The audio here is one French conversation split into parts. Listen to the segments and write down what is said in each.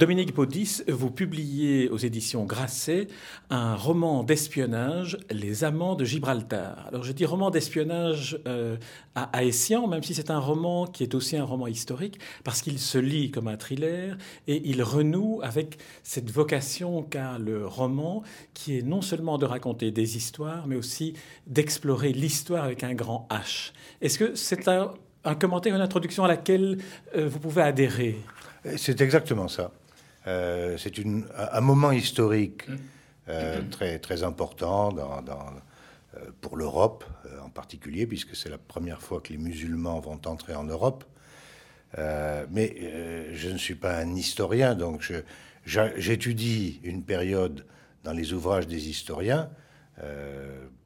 Dominique Baudis, vous publiez aux éditions Grasset un roman d'espionnage, Les Amants de Gibraltar. Alors je dis roman d'espionnage euh, à, même si c'est un roman qui est aussi un roman historique, parce qu'il se lit comme un thriller et il renoue avec cette vocation qu'a le roman, qui est non seulement de raconter des histoires, mais aussi d'explorer l'histoire avec un grand H. Est-ce que c'est un, commentaire, une introduction à laquelle euh, vous pouvez adhérer? C'est exactement ça. Euh, c'est un moment historique mmh. euh, très, très important dans, euh, pour l'Europe en particulier, puisque c'est la première fois que les musulmans vont entrer en Europe. mais je ne suis pas un historien, donc j'étudie une période dans les ouvrages des historiens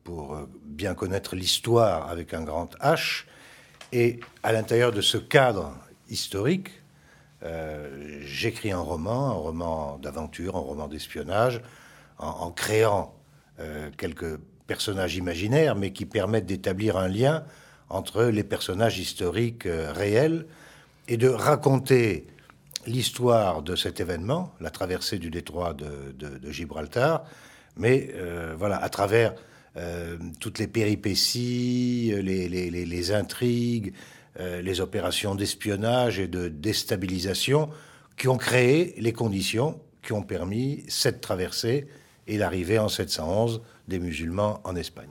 pour bien connaître l'histoire avec un grand H. Et à l'intérieur de ce cadre historique, euh, j'écris un roman, un roman d'aventure, un roman d'espionnage, en, créant euh, quelques personnages imaginaires, mais qui permettent d'établir un lien entre les personnages historiques euh, réels et de raconter l'histoire de cet événement, la traversée du détroit de, Gibraltar, mais voilà, à travers toutes les péripéties, les intrigues, euh, les opérations d'espionnage et de déstabilisation qui ont créé les conditions qui ont permis cette traversée et l'arrivée en 711 des musulmans en Espagne.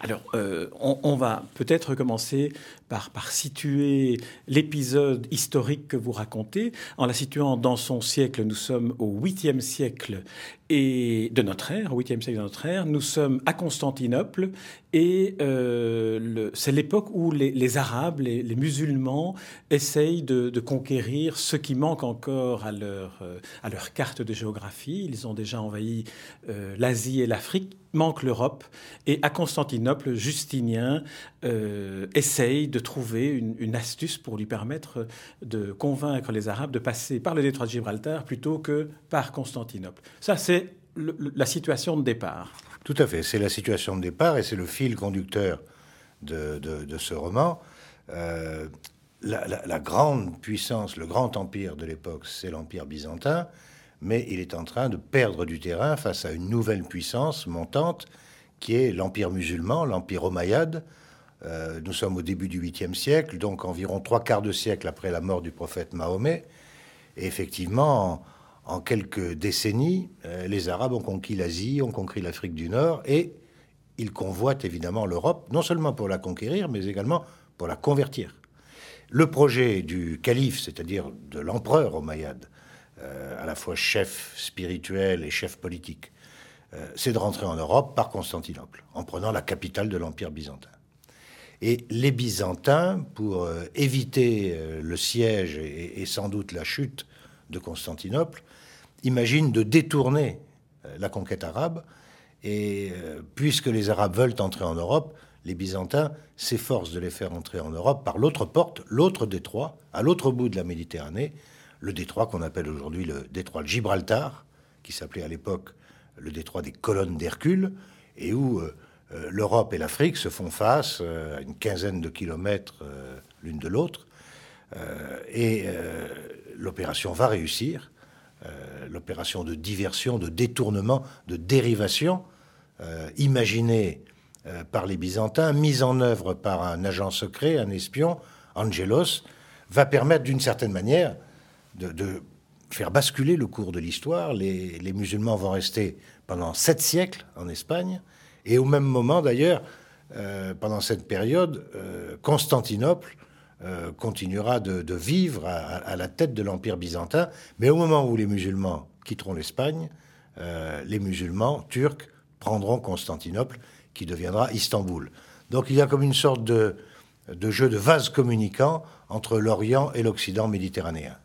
Alors, euh, on, va peut-être commencer par, situer l'épisode historique que vous racontez. En la situant dans son siècle, nous sommes au 8e siècle et de notre ère, au 8e siècle de notre ère. Nous sommes à Constantinople et euh, c'est l'époque où les, Arabes, les, musulmans essayent de, conquérir ce qui manque encore à leur, euh, à leur carte de géographie. Ils ont déjà envahi l'Asie et l'Afrique manque l'Europe. Et à Constantinople, Justinien euh, essaye de trouver une, astuce pour lui permettre de convaincre les Arabes de passer par le détroit de Gibraltar plutôt que par Constantinople. Ça, c'est la situation de départ. Tout à fait, c'est la situation de départ et c'est le fil conducteur de, ce roman. Euh, la, grande puissance, le grand empire de l'époque, c'est l'empire byzantin mais il est en train de perdre du terrain face à une nouvelle puissance montante qui est l'empire musulman, l'empire omeyyade. Euh, nous sommes au début du 8e siècle, donc environ trois quarts de siècle après la mort du prophète Mahomet. Et effectivement, en, quelques décennies, euh, les Arabes ont conquis l'Asie, ont conquis l'Afrique du Nord, et ils convoitent évidemment l'Europe, non seulement pour la conquérir, mais également pour la convertir. Le projet du calife, c'est-à-dire de l'empereur omeyyade, euh, à la fois chef spirituel et chef politique, euh, c'est de rentrer en Europe par Constantinople, en prenant la capitale de l'Empire byzantin. Et les Byzantins, pour euh, éviter le siège et, sans doute la chute de Constantinople, imaginent de détourner la conquête arabe. Et puisque les Arabes veulent entrer en Europe, les Byzantins s'efforcent de les faire entrer en Europe par l'autre porte, l'autre détroit, à l'autre bout de la Méditerranée, le détroit qu'on appelle aujourd'hui le détroit de Gibraltar, qui s'appelait à l'époque le détroit des colonnes d'Hercule, et où euh, euh, l'Europe et l'Afrique se font face euh, à une quinzaine de kilomètres l'une de l'autre. et l'opération va réussir. l'opération de diversion, de détournement, de dérivation, imaginée par les Byzantins, mise en œuvre par un agent secret, un espion, Angelos, va permettre d'une certaine manière de, faire basculer le cours de l'histoire. Les, musulmans vont rester pendant sept siècles en Espagne, et au même moment d'ailleurs, euh, pendant cette période, euh, Constantinople euh, continuera de, vivre à, la tête de l'Empire byzantin, mais au moment où les musulmans quitteront l'Espagne, les musulmans turcs prendront Constantinople, qui deviendra Istanbul. Donc il y a comme une sorte de, de jeu de vase communicant entre l'Orient et l'Occident méditerranéen.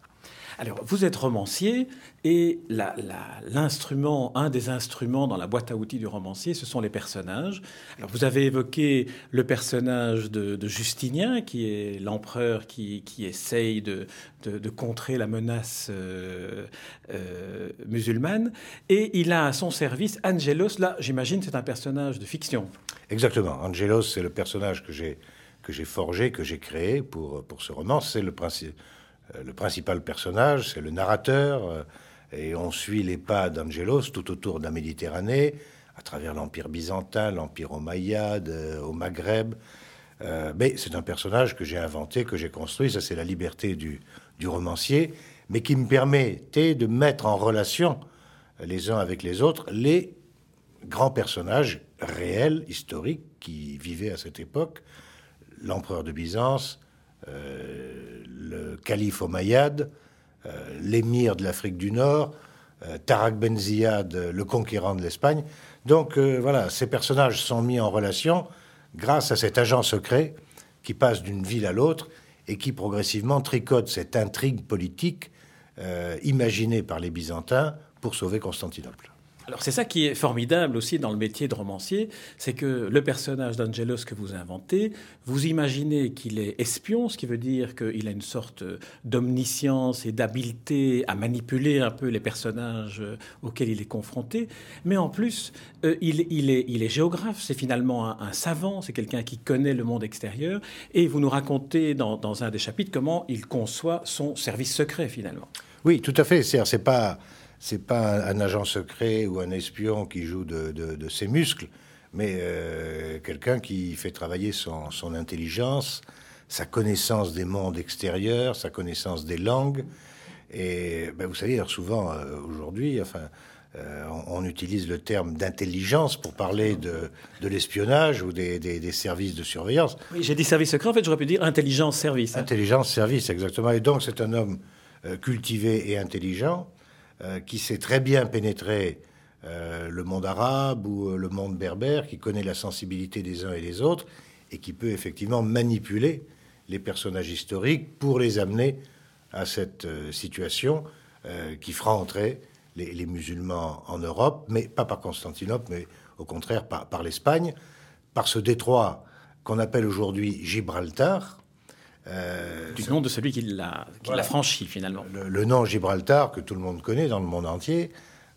Alors, vous êtes romancier et l'instrument, un des instruments dans la boîte à outils du romancier, ce sont les personnages. Alors, vous avez évoqué le personnage de, Justinien, qui est l'empereur qui, essaye de, contrer la menace euh, euh, musulmane. Et il a à son service Angelos. Là, j'imagine, c'est un personnage de fiction. Exactement. Angelos, c'est le personnage que j'ai forgé, que j'ai créé pour, pour ce roman. C'est le, euh, le principal personnage, c'est le narrateur, euh, et on suit les pas d'Angelos tout autour de la Méditerranée, à travers l'Empire byzantin, l'Empire omeyyade, euh, au Maghreb. mais c'est un personnage que j'ai inventé, que j'ai construit, ça c'est la liberté du, romancier, mais qui me permettait de mettre en relation les uns avec les autres les grands personnages réels, historiques, qui vivaient à cette époque, l'empereur de Byzance, euh, le calife Omeyyade, euh, l'émir de l'Afrique du Nord, euh, Tarak Ben Ziyad, le conquérant de l'Espagne. Donc voilà, ces personnages sont mis en relation grâce à cet agent secret qui passe d'une ville à l'autre et qui progressivement tricote cette intrigue politique imaginée par les Byzantins pour sauver Constantinople. Alors c'est ça qui est formidable aussi dans le métier de romancier, c'est que le personnage d'Angelos que vous inventez, vous imaginez qu'il est espion, ce qui veut dire qu'il a une sorte d'omniscience et d'habileté à manipuler un peu les personnages auxquels il est confronté, mais en plus euh, il, est, géographe, c'est finalement un, savant, c'est quelqu'un qui connaît le monde extérieur, et vous nous racontez dans, dans un des chapitres comment il conçoit son service secret finalement. Oui, tout à fait. C'est pas c'est pas un, agent secret ou un espion qui joue de, ses muscles, mais euh, quelqu'un qui fait travailler son, intelligence, sa connaissance des mondes extérieurs, sa connaissance des langues. Et ben, vous savez, souvent euh, aujourd'hui, enfin, euh, on, utilise le terme d'intelligence pour parler de, l'espionnage ou des, services de surveillance. Oui, j'ai dit service secret, en fait j'aurais pu dire intelligence-service. Hein. Intelligence-service, exactement. Et donc c'est un homme cultivé et intelligent qui sait très bien pénétrer euh, le monde arabe ou euh, le monde berbère, qui connaît la sensibilité des uns et des autres, et qui peut effectivement manipuler les personnages historiques pour les amener à cette situation qui fera entrer les, musulmans en Europe, mais pas par Constantinople, mais au contraire par l'Espagne, par ce détroit qu'on appelle aujourd'hui Gibraltar, euh, du nom de celui qui l'a franchi finalement. Le, nom Gibraltar, que tout le monde connaît dans le monde entier,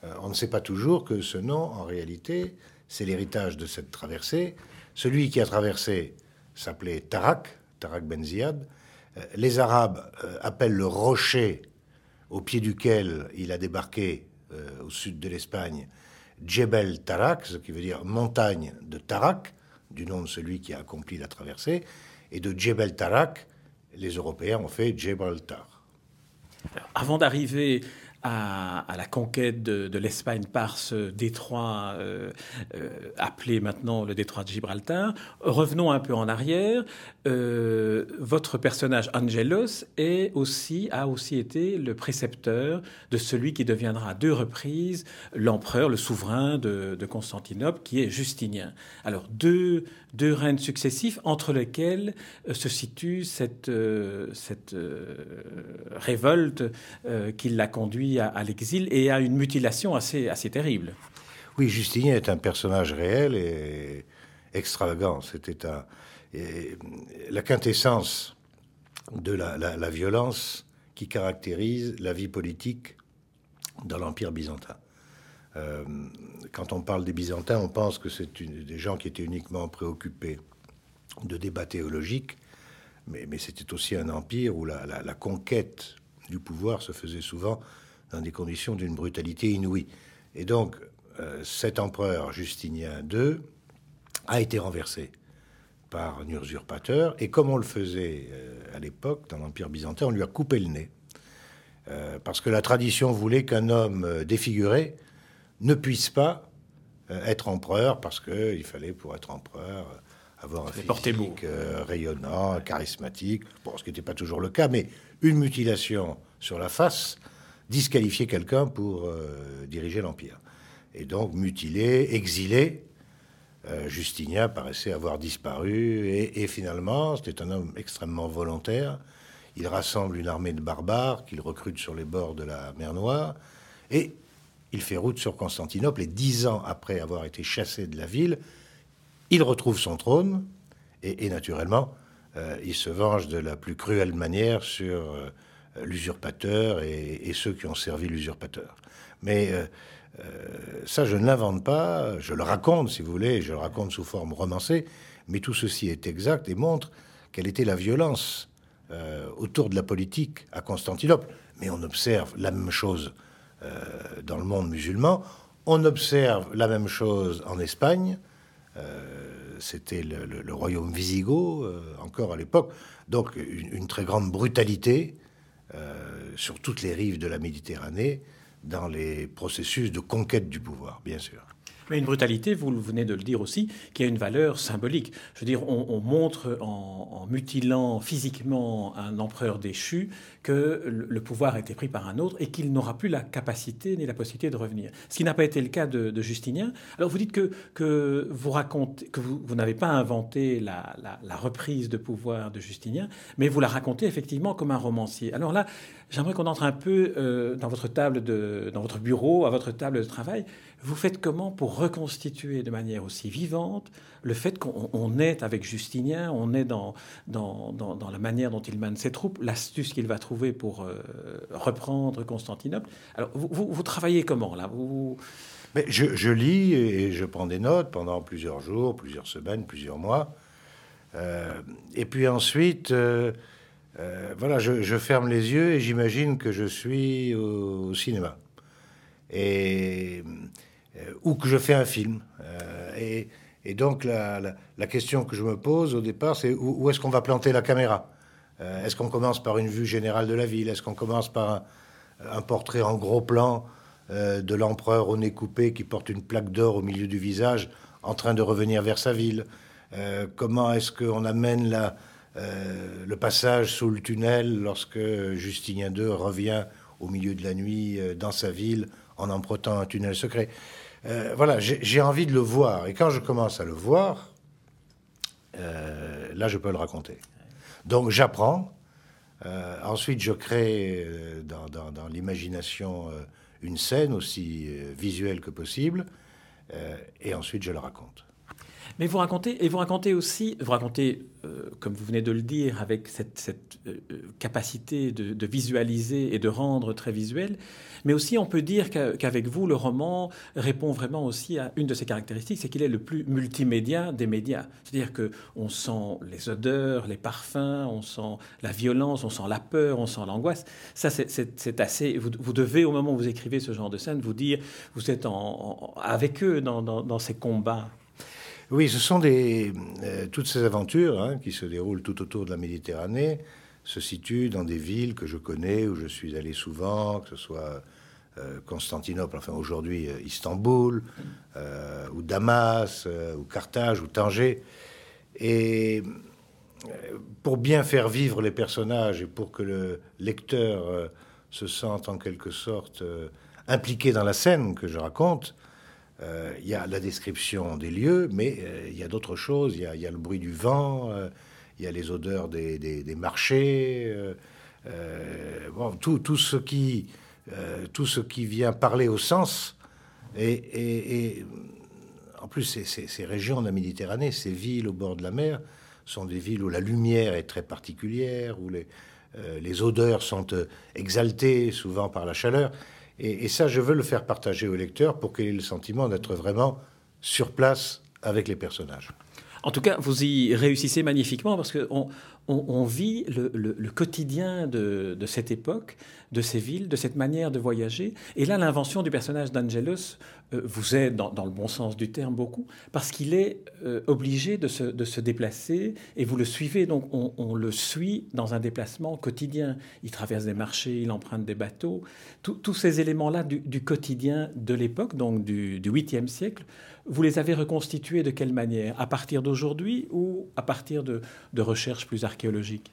euh, on ne sait pas toujours que ce nom, en réalité, c'est l'héritage de cette traversée. Celui qui a traversé s'appelait Tarak, Tarak Ben Ziyad. Euh, les Arabes appellent le rocher au pied duquel il a débarqué au sud de l'Espagne Djebel Tarak, ce qui veut dire montagne de Tarak, du nom de celui qui a accompli la traversée, et de Djebel Tarak, les Européens ont fait Gibraltar. avant d'arriver à, la conquête de, l'Espagne par ce détroit euh, euh, appelé maintenant le détroit de Gibraltar. Revenons un peu en arrière. Euh, votre personnage Angelos est aussi, a aussi été le précepteur de celui qui deviendra à deux reprises l'empereur, le souverain de, Constantinople, qui est Justinien. Alors deux, deux règnes successifs entre lesquels se situe cette, cette révolte qui l'a conduit à, l'exil et à une mutilation assez, assez terrible. Oui, Justinien est un personnage réel et extravagant. C'était la quintessence de la, violence qui caractérise la vie politique dans l'Empire byzantin. Euh, quand on parle des Byzantins, on pense que c'est des gens qui étaient uniquement préoccupés de débats théologiques, mais, c'était aussi un empire où la, conquête du pouvoir se faisait souvent dans des conditions d'une brutalité inouïe. Et donc, euh, cet empereur Justinien II a été renversé par un usurpateur, et comme on le faisait euh, à l'époque dans l'Empire byzantin, on lui a coupé le nez, parce que la tradition voulait qu'un homme défiguré ne puisse pas être empereur, parce qu'il fallait, pour être empereur, avoir un physique rayonnant, charismatique, bon, ce qui n'était pas toujours le cas, mais une mutilation sur la face disqualifier quelqu'un pour euh, diriger l'Empire. Et donc, mutilé, exilé, euh, Justinien paraissait avoir disparu. Et, finalement, c'était un homme extrêmement volontaire. il rassemble une armée de barbares qu'il recrute sur les bords de la mer Noire, et il fait route sur Constantinople, et dix ans après avoir été chassé de la ville, il retrouve son trône, et, naturellement, euh, il se venge de la plus cruelle manière sur euh, l'usurpateur et, ceux qui ont servi l'usurpateur. Mais euh, ça, je ne l'invente pas, je le raconte, si vous voulez, je le raconte sous forme romancée, mais tout ceci est exact et montre quelle était la violence autour de la politique à Constantinople. Mais on observe la même chose dans le monde musulman, on observe la même chose en Espagne, c'était le, royaume wisigoth, euh, encore à l'époque. Donc une, très grande brutalité euh, sur toutes les rives de la Méditerranée dans les processus de conquête du pouvoir, bien sûr. Mais une brutalité, vous venez de le dire aussi, qui a une valeur symbolique. Je veux dire, on, montre en, mutilant physiquement un empereur déchu que le, pouvoir a été pris par un autre et qu'il n'aura plus la capacité ni la possibilité de revenir. Ce qui n'a pas été le cas de, Justinien. Alors vous dites que, que vous racontez que vous, n'avez pas inventé la, reprise de pouvoir de Justinien, mais vous la racontez effectivement comme un romancier. Alors là, j'aimerais qu'on entre un peu euh, dans votre table de, dans votre bureau, à votre table de travail. Vous faites comment pour reconstituer de manière aussi vivante le fait qu'on est avec Justinien, on est dans, dans, dans, la manière dont il mène ses troupes, l'astuce qu'il va trouver pour euh, reprendre Constantinople. Alors, vous, vous, travaillez comment là? Vous... Mais je, je, lis et je prends des notes pendant plusieurs jours, plusieurs semaines, plusieurs mois. Euh, et puis ensuite, euh, voilà, je, je, ferme les yeux et j'imagine que je suis au cinéma. Et ou que je fais un film. Euh, et, donc la, question que je me pose au départ, c'est où, est-ce qu'on va planter la caméra euh, Est-ce qu'on commence par une vue générale de la ville? Est-ce qu'on commence par un, portrait en gros plan de l'empereur au nez coupé qui porte une plaque d'or au milieu du visage en train de revenir vers sa ville? Comment est-ce qu'on amène la, le passage sous le tunnel lorsque Justinien II revient au milieu de la nuit dans sa ville en empruntant un tunnel secret? Euh, voilà, j'ai envie de le voir. Et quand je commence à le voir, euh, là, je peux le raconter. Donc, j'apprends. Euh, ensuite, je crée dans, l'imagination une scène aussi visuelle que possible. et ensuite, je le raconte. Mais vous racontez, et vous racontez aussi, vous racontez, euh, comme vous venez de le dire, avec cette, euh, capacité de, visualiser et de rendre très visuel, mais aussi on peut dire qu'avec vous, le roman répond vraiment aussi à une de ses caractéristiques, c'est qu'il est le plus multimédia des médias. C'est-à-dire qu'on sent les odeurs, les parfums, on sent la violence, on sent la peur, on sent l'angoisse. Ça, c'est assez... Vous, devez, au moment où vous écrivez ce genre de scène, vous dire, vous êtes avec eux dans ces combats. Oui, ce sont des, euh, toutes ces aventures hein, qui se déroulent tout autour de la Méditerranée se situent dans des villes que je connais, où je suis allé souvent, que ce soit euh, Constantinople, enfin aujourd'hui euh, Istanbul, ou Damas, ou Carthage, ou Tanger. Et pour bien faire vivre les personnages et pour que le lecteur se sente en quelque sorte impliqué dans la scène que je raconte, euh, il y a la description des lieux, mais euh, il y a d'autres choses. Il y, a le bruit du vent, euh, il y a les odeurs des, marchés, tout, ce qui, tout ce qui vient parler au sens. Et, en plus, ces, régions de la Méditerranée, ces villes au bord de la mer, sont des villes où la lumière est très particulière, où les odeurs sont exaltées souvent par la chaleur. Et, ça, je veux le faire partager au lecteur pour qu'il ait le sentiment d'être vraiment sur place avec les personnages. En tout cas, vous y réussissez magnifiquement parce qu'on on, vit le, quotidien de, cette époque, de ces villes, de cette manière de voyager. Et là, l'invention du personnage d'Angelos euh, vous aide, dans, le bon sens du terme, beaucoup, parce qu'il est euh, obligé de se, déplacer et vous le suivez. Donc, on, le suit dans un déplacement quotidien. Il traverse des marchés, il emprunte des bateaux. tous ces éléments-là du, quotidien de l'époque, donc du, du 8e siècle, vous les avez reconstitués de quelle manière? À partir d'aujourd'hui ou à partir de, recherches plus archéologiques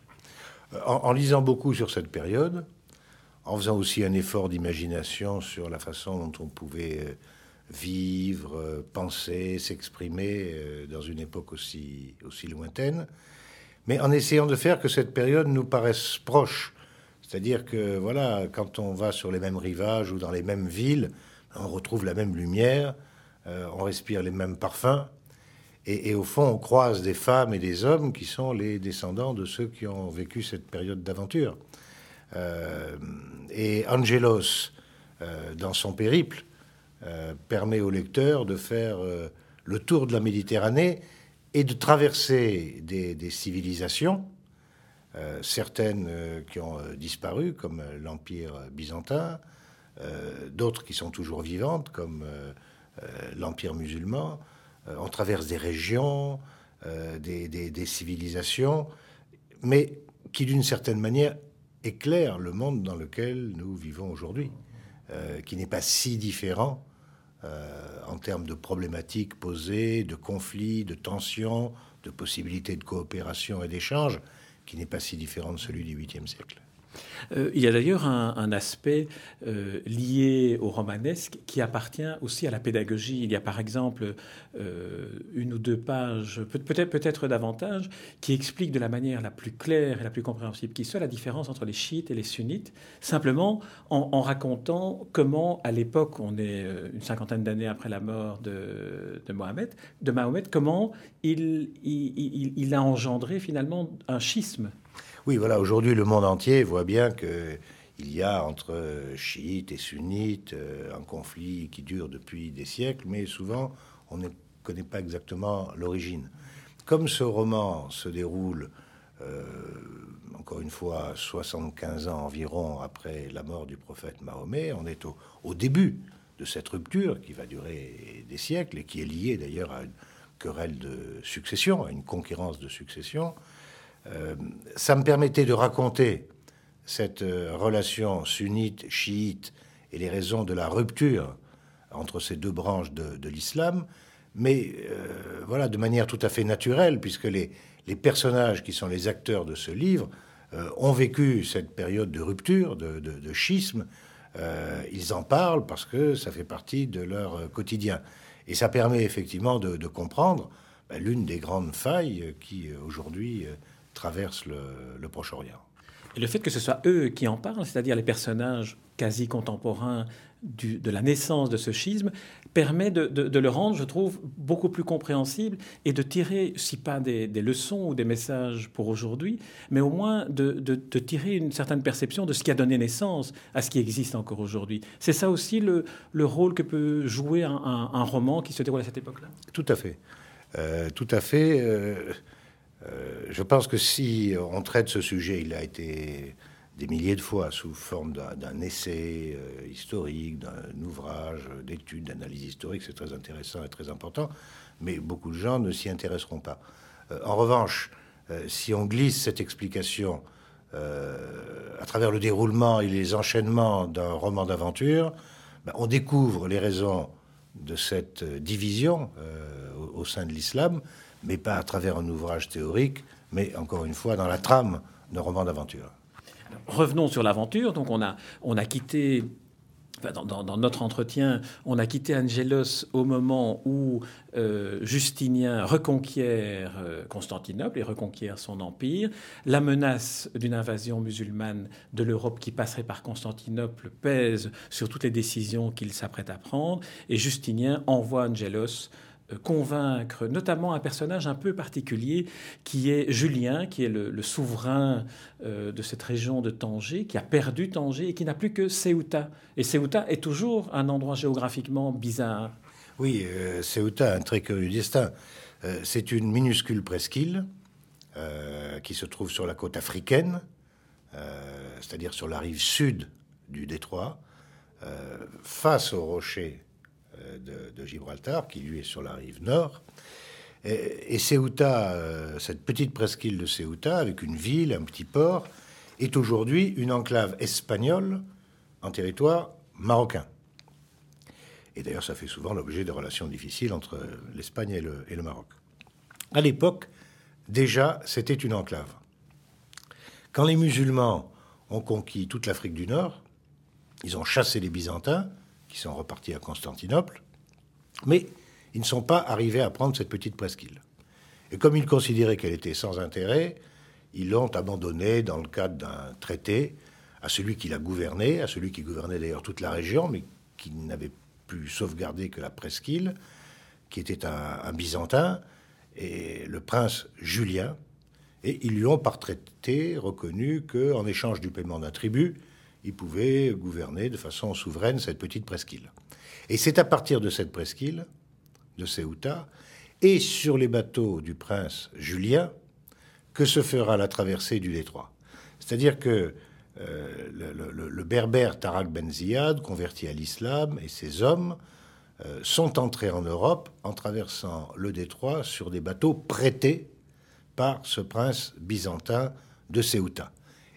en, lisant beaucoup sur cette période, en faisant aussi un effort d'imagination sur la façon dont on pouvait euh, vivre, euh, penser, s'exprimer euh, dans une époque aussi, lointaine. mais en essayant de faire que cette période nous paraisse proche. C'est-à-dire que, voilà, quand on va sur les mêmes rivages ou dans les mêmes villes, on retrouve la même lumière, on respire les mêmes parfums, et, au fond, on croise des femmes et des hommes qui sont les descendants de ceux qui ont vécu cette période d'aventure. Euh, et Angelos, euh, dans son périple, permet au lecteur de faire le tour de la Méditerranée et de traverser des, civilisations, euh, certaines euh, qui ont euh, disparu, comme l'Empire byzantin, d'autres qui sont toujours vivantes, comme l'Empire musulman. On traverse des régions, des, des, civilisations, mais qui, d'une certaine manière, éclairent le monde dans lequel nous vivons aujourd'hui, qui n'est pas si différent euh, en termes de problématiques posées, de conflits, de tensions, de possibilités de coopération et d'échange, qui n'est pas si différent de celui du 8e siècle. Euh, il y a d'ailleurs un, aspect euh, lié au romanesque qui appartient aussi à la pédagogie. Il y a par exemple euh, une ou deux pages, peut-être peut-être davantage, qui expliquent de la manière la plus claire et la plus compréhensible qui soit la différence entre les chiites et les sunnites, simplement en, racontant comment, à l'époque, on est une cinquantaine d'années après la mort de, Mohamed, Mahomet, comment il a engendré finalement un schisme oui, voilà, aujourd'hui, le monde entier voit bien qu'il y a entre chiites et sunnites euh, un conflit qui dure depuis des siècles, mais souvent, on ne connaît pas exactement l'origine. Comme ce roman se déroule, euh, encore une fois, 75 ans environ après la mort du prophète Mahomet, on est au, début de cette rupture qui va durer des siècles et qui est liée d'ailleurs à une querelle de succession, à une conquérance de succession. Euh, ça me permettait de raconter cette euh, relation sunnite-chiite et les raisons de la rupture entre ces deux branches de, l'islam, mais euh, voilà, de manière tout à fait naturelle, puisque les, personnages qui sont les acteurs de ce livre ont vécu cette période de rupture, de, schisme. ils en parlent parce que ça fait partie de leur quotidien. Et ça permet effectivement de, comprendre ben, l'une des grandes failles qui aujourd'hui traverse le, Proche-Orient. Et le fait que ce soit eux qui en parlent, c'est-à-dire les personnages quasi contemporains de la naissance de ce schisme, permet de, le rendre, je trouve, beaucoup plus compréhensible et de tirer, si pas des, leçons ou des messages pour aujourd'hui, mais au moins de, tirer une certaine perception de ce qui a donné naissance à ce qui existe encore aujourd'hui. C'est ça aussi le, rôle que peut jouer un, roman qui se déroule à cette époque-là? Tout à fait. Euh, tout à fait. Euh, euh, je pense que si on traite ce sujet, il a été des milliers de fois sous forme d'un essai euh, historique, d'un ouvrage d'étude, d'analyse historique, c'est très intéressant et très important, mais beaucoup de gens ne s'y intéresseront pas. Euh, en revanche, si on glisse cette explication à travers le déroulement et les enchaînements d'un roman d'aventure, ben, on découvre les raisons de cette division au sein de l'islam, mais pas à travers un ouvrage théorique, mais encore une fois dans la trame d'un roman d'aventure. Revenons sur l'aventure. Donc on a, on a quitté dans, notre entretien, on a quitté Angelos au moment où euh, Justinien reconquiert euh, Constantinople et reconquiert son empire. La menace d'une invasion musulmane de l'Europe qui passerait par Constantinople pèse sur toutes les décisions qu'il s'apprête à prendre. Et Justinien envoie Angelos convaincre notamment un personnage un peu particulier qui est Julien, qui est le, souverain euh, de cette région de Tanger, qui a perdu Tanger et qui n'a plus que Ceuta. Et Ceuta est toujours un endroit géographiquement bizarre. Oui, euh, Ceuta, un très curieux destin. c'est une minuscule presqu'île qui se trouve sur la côte africaine, c'est-à-dire sur la rive sud du détroit, face aux rochers de, Gibraltar, qui lui est sur la rive nord. Et, Ceuta, euh, cette petite presqu'île de Ceuta, avec une ville, un petit port, est aujourd'hui une enclave espagnole en territoire marocain. Et d'ailleurs, ça fait souvent l'objet de relations difficiles entre l'Espagne et le, et le Maroc. À l'époque, déjà, c'était une enclave. Quand les musulmans ont conquis toute l'Afrique du Nord, ils ont chassé les Byzantins, qui sont repartis à Constantinople, mais ils ne sont pas arrivés à prendre cette petite presqu'île. Et comme ils considéraient qu'elle était sans intérêt, ils l'ont abandonné dans le cadre d'un traité à celui qui l'a gouverné, à celui qui gouvernait d'ailleurs toute la région, mais qui n'avait plus sauvegardé que la presqu'île, qui était un, Byzantin, et le prince Julien. Et ils lui ont par traité reconnu qu'en échange du paiement d'un tribut, il pouvait gouverner de façon souveraine cette petite presqu'île. Et c'est à partir de cette presqu'île, de Ceuta, et sur les bateaux du prince Julien, que se fera la traversée du détroit. C'est-à-dire que euh, le, berbère Tarak Ben Ziyad, converti à l'islam, et ses hommes euh, sont entrés en Europe en traversant le détroit sur des bateaux prêtés par ce prince byzantin de Ceuta.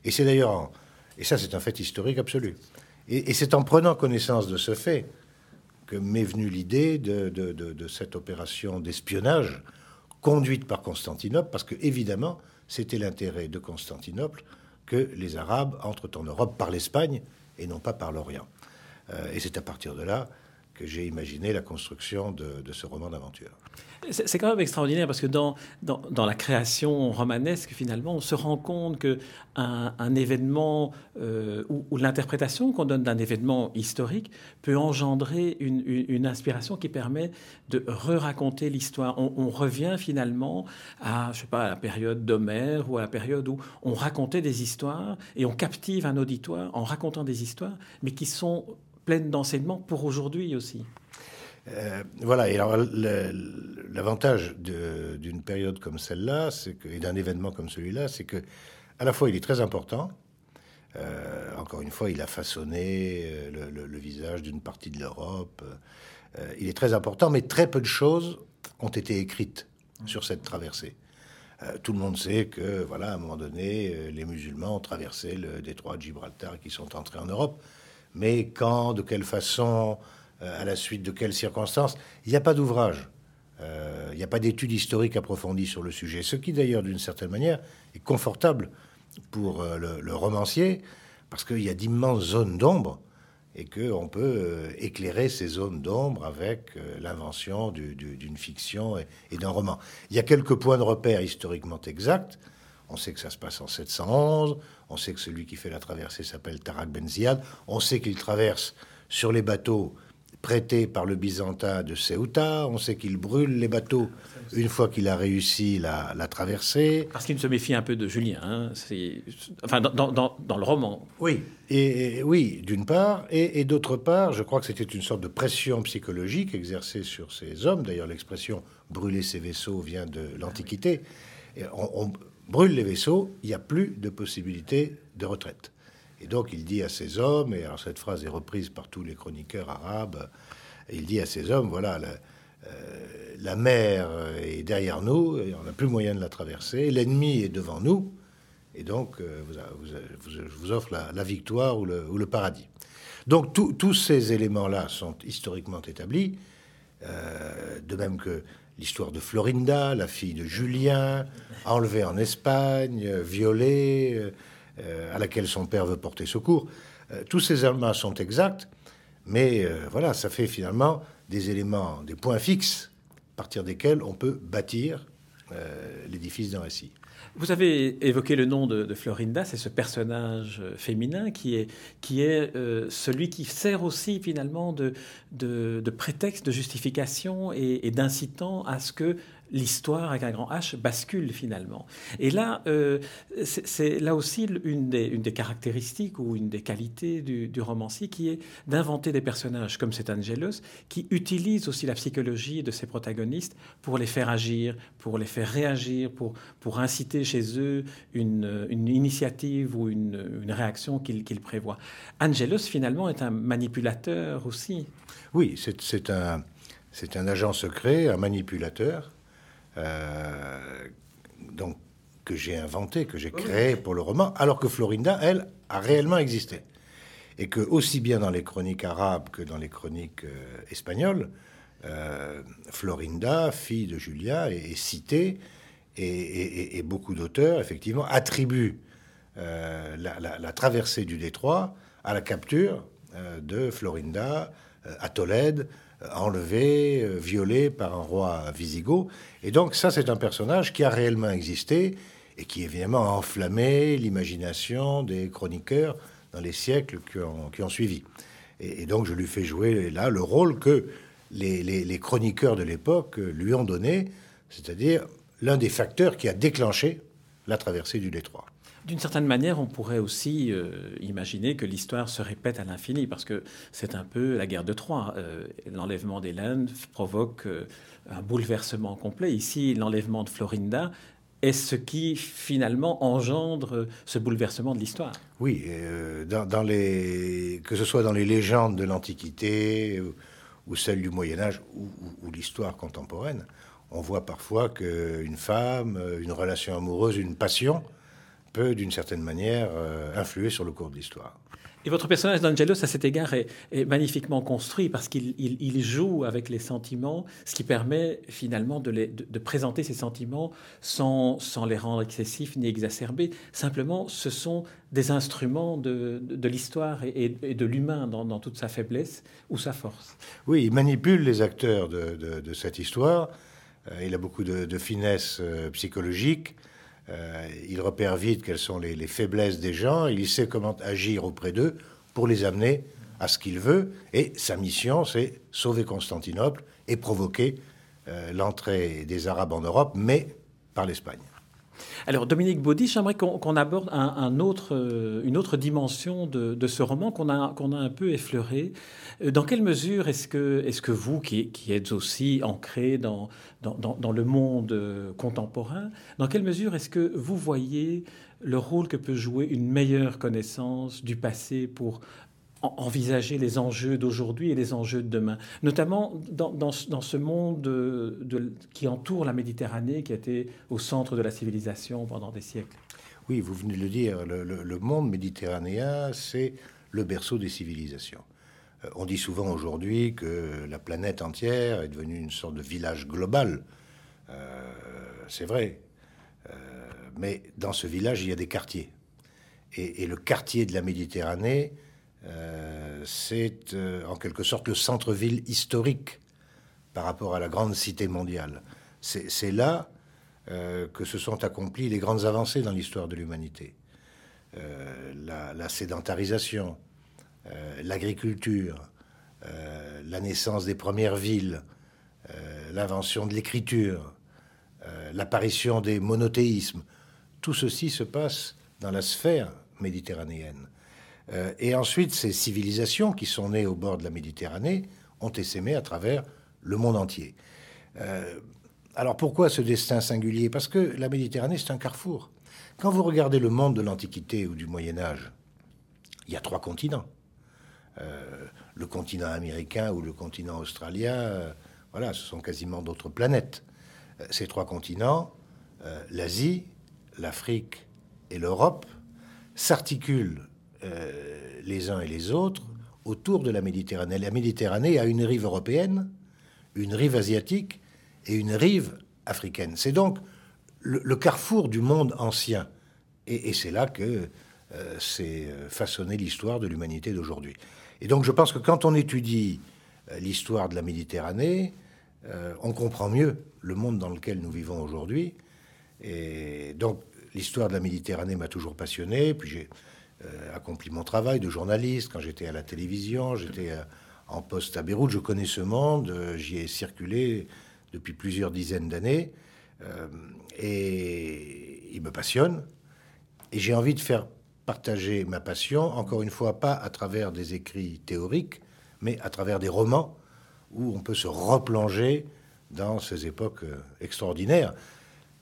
Et c'est d'ailleurs, et ça c'est un fait historique absolu, et, c'est en prenant connaissance de ce fait que m'est venue l'idée de, cette opération d'espionnage conduite par Constantinople, parce que évidemment c'était l'intérêt de Constantinople que les Arabes entrent en Europe par l'Espagne et non pas par l'Orient. Euh, et c'est à partir de là que j'ai imaginé la construction de, ce roman d'aventure. C'est quand même extraordinaire parce que dans, la création romanesque, finalement, on se rend compte que un, événement euh, ou, l'interprétation qu'on donne d'un événement historique peut engendrer une, inspiration qui permet de re-raconter l'histoire. On, revient finalement à, je sais pas, à la période d'Homère ou à la période où on racontait des histoires et on captive un auditoire en racontant des histoires, mais qui sont pleine d'enseignements pour aujourd'hui aussi. Euh, voilà, et alors l'avantage d'une période comme celle-là, et d'un événement comme celui-là, c'est que à la fois il est très important. Euh, encore une fois, il a façonné euh, le, visage d'une partie de l'Europe. il est très important, mais très peu de choses ont été écrites sur cette traversée. tout le monde sait que, voilà, à un moment donné, les musulmans ont traversé le détroit de Gibraltar et qui sont entrés en Europe mais quand, de quelle façon, euh, à la suite de quelles circonstances, il n'y a pas d'ouvrage. Euh, il n'y a pas d'études historiques approfondies sur le sujet. Ce qui, d'ailleurs, d'une certaine manière, est confortable pour euh, le, romancier, parce qu'il y a d'immenses zones d'ombre et qu'on peut éclairer ces zones d'ombre avec l'invention d'une fiction et d'un roman. Il y a quelques points de repère historiquement exacts. On sait que ça se passe en 711. On sait que celui qui fait la traversée s'appelle Tarak Ben Ziad. On sait qu'il traverse sur les bateaux prêtés par le Byzantin de Ceuta. On sait qu'il brûle les bateaux une fois qu'il a réussi la, traversée. Parce qu'il se méfie un peu de Julien. Hein. Enfin, dans, le roman. Oui, et, oui, d'une part. Et, d'autre part, je crois que c'était une sorte de pression psychologique exercée sur ces hommes. D'ailleurs, l'expression brûler ses vaisseaux vient de l'Antiquité. on, brûle les vaisseaux, il n'y a plus de possibilité de retraite. Et donc il dit à ces hommes, et alors cette phrase est reprise par tous les chroniqueurs arabes, il dit à ces hommes, voilà, la, euh, mer est derrière nous, et on n'a plus moyen de la traverser, l'ennemi est devant nous, et donc euh, je vous, offre la, victoire ou le, paradis. Donc tous ces éléments-là sont historiquement établis, euh, de même que l'histoire de Florinda, la fille de Julien, enlevée en Espagne, violée, euh, à laquelle son père veut porter secours. Euh, tous ces éléments sont exacts, mais euh, voilà, ça fait finalement des éléments, des points fixes, à partir desquels on peut bâtir l'édifice d'un récit. Vous avez évoqué le nom de, Florinda, c'est ce personnage euh, féminin qui est, euh, celui qui sert aussi finalement de, prétexte, de justification et d'incitant à ce que l'histoire avec un grand H bascule finalement. Et là, euh, c'est là aussi une des, caractéristiques ou une des qualités du, romancier qui est d'inventer des personnages comme cet Angelus, qui utilise aussi la psychologie de ses protagonistes pour les faire agir, pour les faire réagir, pour, inciter chez eux une, initiative ou une, réaction qu'ils prévoient. Angelus finalement est un manipulateur aussi. Oui, c'est un, agent secret, un manipulateur donc, que j'ai inventé, que j'ai créé pour le roman, alors que Florinda, elle, a réellement existé. Et que aussi bien dans les chroniques arabes que dans les chroniques euh, espagnoles, euh, Florinda, fille de Julia, est, citée, et, beaucoup d'auteurs, effectivement, attribuent la, traversée du détroit à la capture de Florinda à Tolède, enlevé, violé par un roi wisigoth. Et donc ça, c'est un personnage qui a réellement existé et qui évidemment a enflammé l'imagination des chroniqueurs dans les siècles qui ont, suivi. Et, donc je lui fais jouer là le rôle que les, chroniqueurs de l'époque lui ont donné, c'est-à-dire l'un des facteurs qui a déclenché la traversée du détroit. D'une certaine manière, on pourrait aussi euh, imaginer que l'histoire se répète à l'infini, parce que c'est un peu la guerre de Troie. Euh, l'enlèvement d'Hélène provoque euh, un bouleversement complet. Ici, l'enlèvement de Florinda est ce qui finalement engendre ce bouleversement de l'histoire. Oui, dans, les, que ce soit dans les légendes de l'Antiquité ou, celles du Moyen Âge ou l'histoire contemporaine, on voit parfois qu'une femme, une relation amoureuse, une passion peut, d'une certaine manière, euh, influer sur le cours de l'histoire. Et votre personnage d'Angelos, à cet égard, est, magnifiquement construit parce qu'il joue avec les sentiments, ce qui permet finalement de, de, présenter ces sentiments sans, sans, les rendre excessifs ni exacerbés. Simplement, ce sont des instruments de, de l'histoire et, de l'humain dans, toute sa faiblesse ou sa force. Oui, il manipule les acteurs de, cette histoire. Euh, il a beaucoup de, finesse euh, psychologique. Euh, il repère vite quelles sont les, faiblesses des gens, il sait comment agir auprès d'eux pour les amener à ce qu'il veut. Et sa mission, c'est sauver Constantinople et provoquer l'entrée des Arabes en Europe, mais par l'Espagne. Alors Dominique Baudy, j'aimerais qu'on aborde un, autre, euh, une autre dimension de, ce roman qu'on a, a un peu effleuré. Euh, dans quelle mesure est-ce que, est que vous, qui, qui, êtes aussi ancré dans, dans, dans, le monde euh, contemporain, dans quelle mesure est-ce que vous voyez le rôle que peut jouer une meilleure connaissance du passé pour envisager les enjeux d'aujourd'hui et les enjeux de demain, notamment dans, ce monde de, qui entoure la Méditerranée, qui a été au centre de la civilisation pendant des siècles. Oui, vous venez de le dire, le, monde méditerranéen, c'est le berceau des civilisations. Euh, on dit souvent aujourd'hui que la planète entière est devenue une sorte de village global. Euh, c'est vrai. Euh, mais dans ce village, il y a des quartiers. Et le quartier de la Méditerranée, euh, c'est euh, en quelque sorte le centre-ville historique par rapport à la grande cité mondiale. C'est là euh, que se sont accomplies les grandes avancées dans l'histoire de l'humanité. La, sédentarisation, l'agriculture, la naissance des premières villes, l'invention de l'écriture, l'apparition des monothéismes, tout ceci se passe dans la sphère méditerranéenne. Euh, et ensuite, ces civilisations qui sont nées au bord de la Méditerranée ont essaimé à travers le monde entier. Euh, alors pourquoi ce destin singulier? Parce que la Méditerranée, c'est un carrefour. Quand vous regardez le monde de l'Antiquité ou du Moyen Âge, il y a trois continents. Euh, le continent américain ou le continent australien, voilà, ce sont quasiment d'autres planètes. ces trois continents, l'Asie, l'Afrique et l'Europe, s'articulent euh, les uns et les autres autour de la Méditerranée. La Méditerranée a une rive européenne, une rive asiatique et une rive africaine. C'est donc le, carrefour du monde ancien. Et, c'est là que euh, s'est euh, façonnée l'histoire de l'humanité d'aujourd'hui. Et donc je pense que quand on étudie l'histoire de la Méditerranée, on comprend mieux le monde dans lequel nous vivons aujourd'hui. Et donc l'histoire de la Méditerranée m'a toujours passionné. Puis j'ai accompli mon travail de journaliste quand j'étais à la télévision, j'étais euh, en poste à Beyrouth, je connais ce monde, euh, j'y ai circulé depuis plusieurs dizaines d'années et il me passionne et j'ai envie de faire partager ma passion, encore une fois, pas à travers des écrits théoriques, mais à travers des romans où on peut se replonger dans ces époques extraordinaires,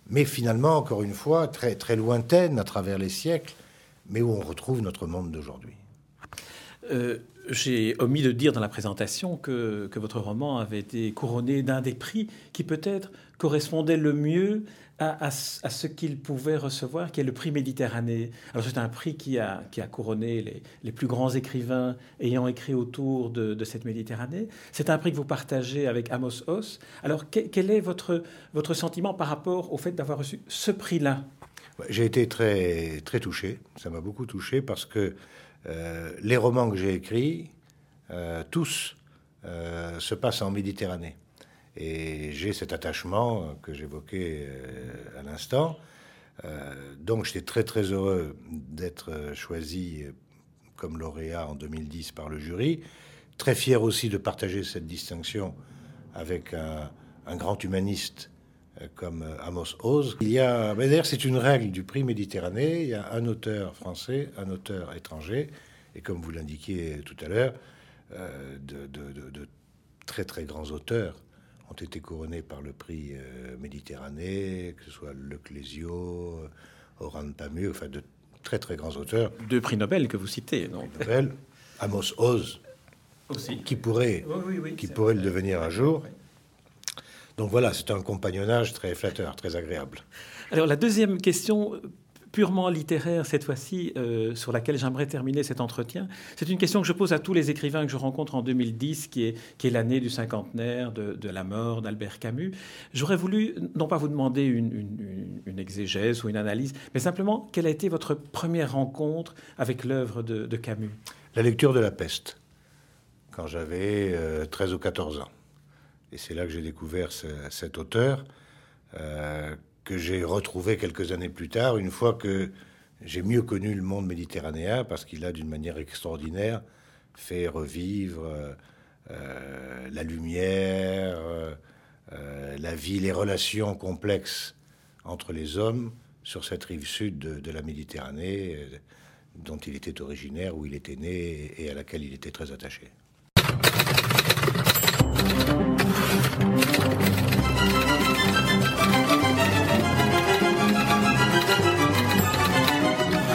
mais finalement, encore une fois, très, très lointaines à travers les siècles, mais où on retrouve notre monde d'aujourd'hui. Euh, j'ai omis de dire dans la présentation que, votre roman avait été couronné d'un des prix qui peut-être correspondait le mieux à, ce qu'il pouvait recevoir, qui est le prix Méditerranée. Alors c'est un prix qui a, couronné les, plus grands écrivains ayant écrit autour de, cette Méditerranée. C'est un prix que vous partagez avec Amos Oz. Alors quel est votre sentiment par rapport au fait d'avoir reçu ce prix-là? J'ai été très, très touché, ça m'a beaucoup touché parce que euh, les romans que j'ai écrits, euh, tous, euh, se passent en Méditerranée. Et j'ai cet attachement que j'évoquais à l'instant. donc j'étais très très heureux d'être choisi comme lauréat en 2010 par le jury. Très fier aussi de partager cette distinction avec un, grand humaniste comme euh, Amos Oz. Il y a, d'ailleurs, c'est une règle du prix Méditerranée. Il y a un auteur français, un auteur étranger, et comme vous l'indiquiez tout à l'heure, euh, de, très très grands auteurs ont été couronnés par le prix Méditerranée, que ce soit Le Clésio, Oran Pamuk, enfin de très très grands auteurs. Deux prix Nobel que vous citez, non Nobel, Amos Oz, qui pourrait, qui pourrait le devenir un jour. Donc voilà, c'est un compagnonnage très flatteur, très agréable. Alors la deuxième question purement littéraire cette fois-ci, euh, sur laquelle j'aimerais terminer cet entretien. C'est une question que je pose à tous les écrivains que je rencontre en 2010, qui est, qui est l'année du cinquantenaire de, de la mort d'Albert Camus. J'aurais voulu, non pas vous demander une, une, exégèse ou une analyse, mais simplement, quelle a été votre première rencontre avec l'œuvre de, de, Camus? La lecture de La Peste, quand j'avais 13 euh, ou 14 ans. Et c'est là que j'ai découvert cet auteur. Euh, que j'ai retrouvé quelques années plus tard, une fois que j'ai mieux connu le monde méditerranéen, parce qu'il a d'une manière extraordinaire fait revivre euh, la lumière, euh, la vie, les relations complexes entre les hommes sur cette rive sud de, la Méditerranée, euh, dont il était originaire, où il était né et à laquelle il était très attaché.